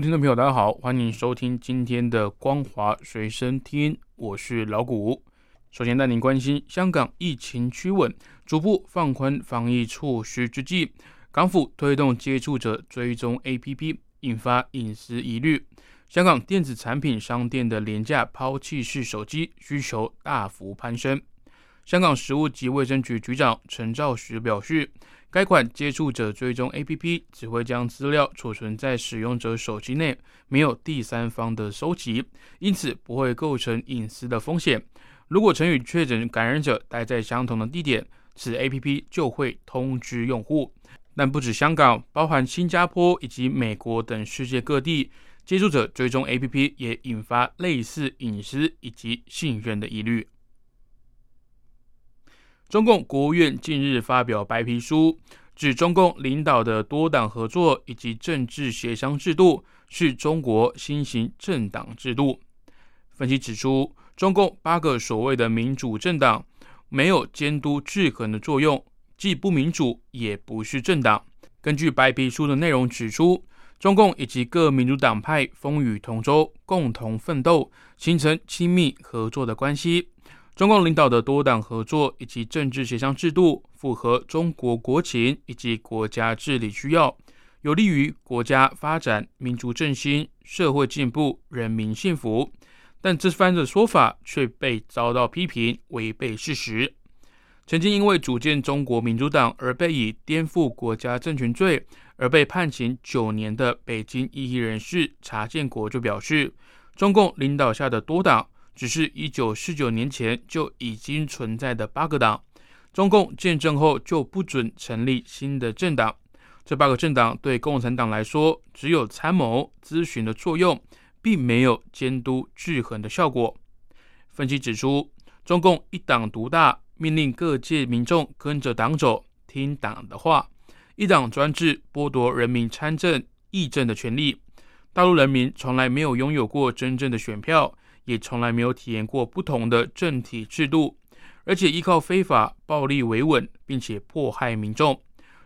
听众朋友，大家好，欢迎收听今天的《光华随身听》，我是老谷。首先带您关心香港疫情趋稳，逐步放宽防疫措施之际，港府推动接触者追踪 APP，引发隐私疑虑。香港电子产品商店的廉价抛弃式手机需求大幅攀升。香港食物及卫生局局长陈肇始表示，该款接触者追踪 APP 只会将资料储存在使用者手机内，没有第三方的收集，因此不会构成隐私的风险。如果曾与确诊感染者待在相同的地点，此 APP 就会通知用户。但不止香港，包含新加坡以及美国等世界各地，接触者追踪 APP 也引发类似隐私以及信任的疑虑。中共国务院近日发表白皮书，指中共领导的多党合作以及政治协商制度是中国新型政党制度。分析指出。中共八个所谓的民主政党没有监督制衡的作用，既不民主，也不是政党。根据白皮书的内容指出，中共以及各民主党派风雨同舟，共同奋斗，形成亲密合作的关系。中共领导的多党合作以及政治协商制度符合中国国情以及国家治理需要，有利于国家发展、民族振兴、社会进步、人民幸福。但这番的说法却被遭到批评，违背事实。曾经因为组建中国民主党而被以颠覆国家政权罪而被判刑九年的北京异议人士查建国就表示，中共领导下的多党只是一九四九年前就已经存在的八个党，中共建政后就不准成立新的政党。这八个政党对共产党来说只有参谋咨询的作用。并没有监督制衡的效果。分析指出，中共一党独大，命令各界民众跟着党走，听党的话；一党专制，剥夺人民参政、议政的权利。大陆人民从来没有拥有过真正的选票，也从来没有体验过不同的政体制度，而且依靠非法暴力维稳，并且迫害民众。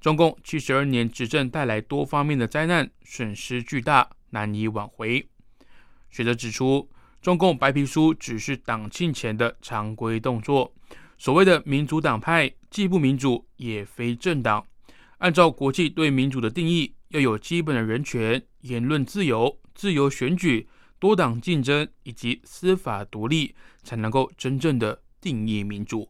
中共七十二年执政带来多方面的灾难，损失巨大，难以挽回。学者指出，中共白皮书只是党庆前的常规动作。所谓的民主党派，既不民主，也非政党。按照国际对民主的定义，要有基本的人权、言论自由、自由选举、多党竞争以及司法独立，才能够真正的定义民主。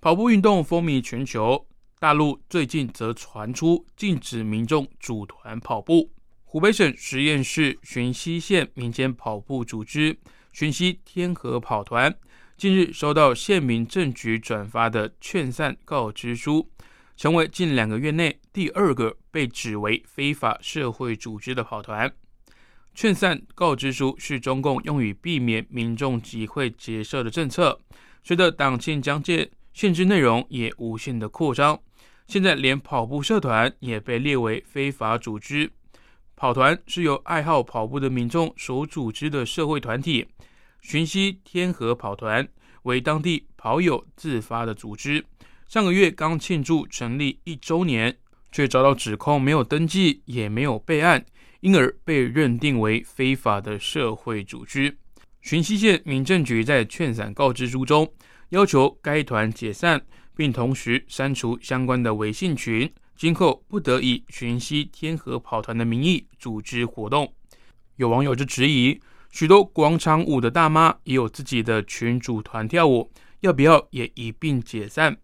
跑步运动风靡全球，大陆最近则传出禁止民众组团跑步。湖北省十堰市浔溪县民间跑步组织“浔溪天河跑团”近日收到县民政局转发的劝散告知书，成为近两个月内第二个被指为非法社会组织的跑团。劝散告知书是中共用于避免民众集会结社的政策。随着党庆将届，限制内容也无限的扩张，现在连跑步社团也被列为非法组织。跑团是由爱好跑步的民众所组织的社会团体，寻溪天河跑团为当地跑友自发的组织。上个月刚庆祝成立一周年，却遭到指控没有登记也没有备案，因而被认定为非法的社会组织。浔溪县民政局在劝散告知书中要求该团解散，并同时删除相关的微信群。今后不得以浔溪天河跑团的名义组织活动。有网友就质疑，许多广场舞的大妈也有自己的群组团跳舞，要不要也一并解散？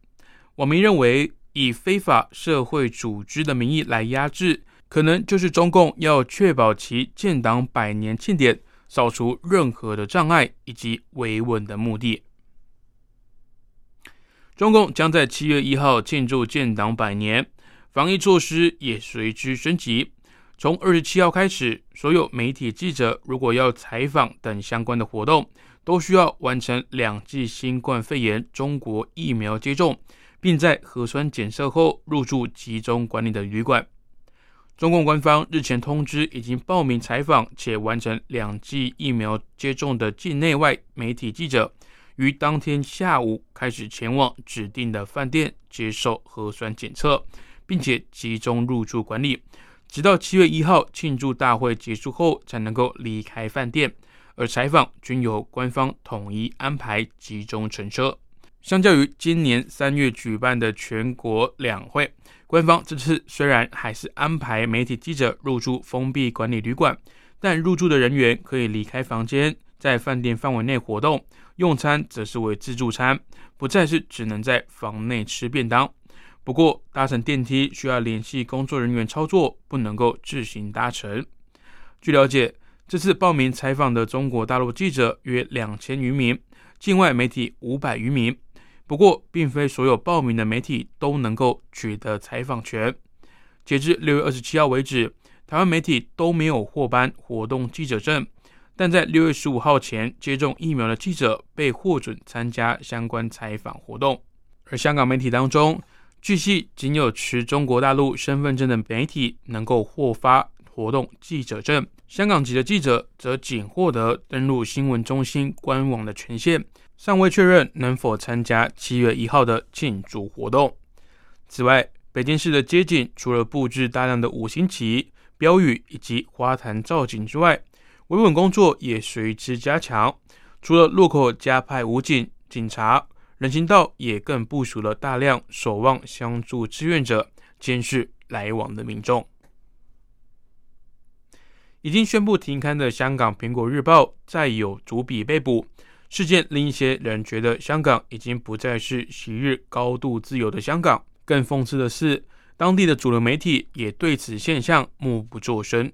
网民认为，以非法社会组织的名义来压制，可能就是中共要确保其建党百年庆典扫除任何的障碍以及维稳的目的。中共将在七月一号庆祝建党百年。防疫措施也随之升级。从二十七号开始，所有媒体记者如果要采访等相关的活动，都需要完成两剂新冠肺炎中国疫苗接种，并在核酸检测后入住集中管理的旅馆。中共官方日前通知，已经报名采访且完成两剂疫苗接种的境内外媒体记者，于当天下午开始前往指定的饭店接受核酸检测，并且集中入住管理，直到七月一号庆祝大会结束后才能够离开饭店。而采访均由官方统一安排集中乘车。相较于今年三月举办的全国两会，官方这次虽然还是安排媒体记者入住封闭管理旅馆，但入住的人员可以离开房间，在饭店范围内活动，用餐则是为自助餐，不再是只能在房内吃便当。不过，搭乘电梯需要联系工作人员操作，不能够自行搭乘。据了解，这次报名采访的中国大陆记者约两千余名，境外媒体五百余名。不过，并非所有报名的媒体都能够取得采访权。截至六月二十七号为止，台湾媒体都没有获颁活动记者证，但在六月十五号前接种疫苗的记者被获准参加相关采访活动。而香港媒体当中，据悉仅有持中国大陆身份证的媒体能够获发活动记者证，香港籍的记者则仅获得登录新闻中心官网的权限。尚未确认能否参加七月一号的庆祝活动。此外，北京市的街景除了布置大量的五星旗、标语以及花坛造景之外，维稳工作也随之加强。除了路口加派武警、警察，人行道也更部署了大量守望相助志愿者，监视来往的民众。已经宣布停刊的香港《苹果日报》再有主笔被捕。事件令一些人觉得香港已经不再是昔日高度自由的香港。更讽刺的是，当地的主流媒体也对此现象默不作声。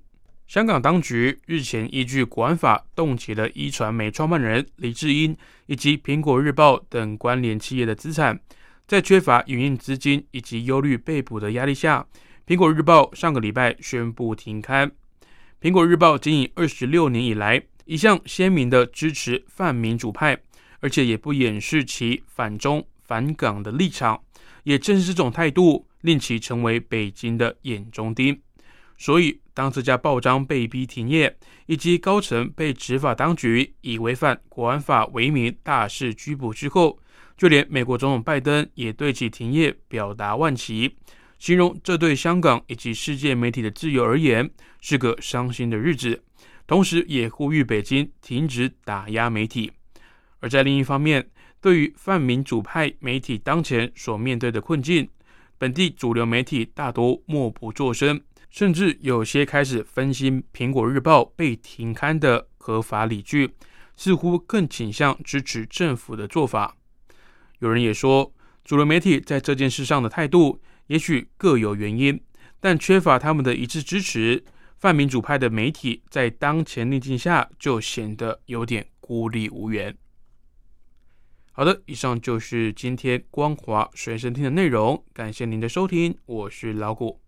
香港当局日前依据国安法冻结了一传媒创办人李志英以及苹果日报等关联企业的资产。在缺乏营运资金以及忧虑被捕的压力下，苹果日报上个礼拜宣布停刊。苹果日报经营二十六年以来。一向鲜明的支持泛民主派，而且也不掩饰其反中反港的立场。也正是这种态度，令其成为北京的眼中钉。所以，当这家报章被逼停业，以及高层被执法当局以违反国安法为名大肆拘捕之后，就连美国总统拜登也对其停业表达惋惜，形容这对香港以及世界媒体的自由而言是个伤心的日子。同时，也呼吁北京停止打压媒体。而在另一方面，对于泛民主派媒体当前所面对的困境，本地主流媒体大多默不作声，甚至有些开始分析《苹果日报》被停刊的合法理据，似乎更倾向支持政府的做法。有人也说，主流媒体在这件事上的态度也许各有原因，但缺乏他们的一致支持。半民主派的媒体在当前逆境下就显得有点孤立无援。好的，以上就是今天光华随身听的内容，感谢您的收听，我是老谷。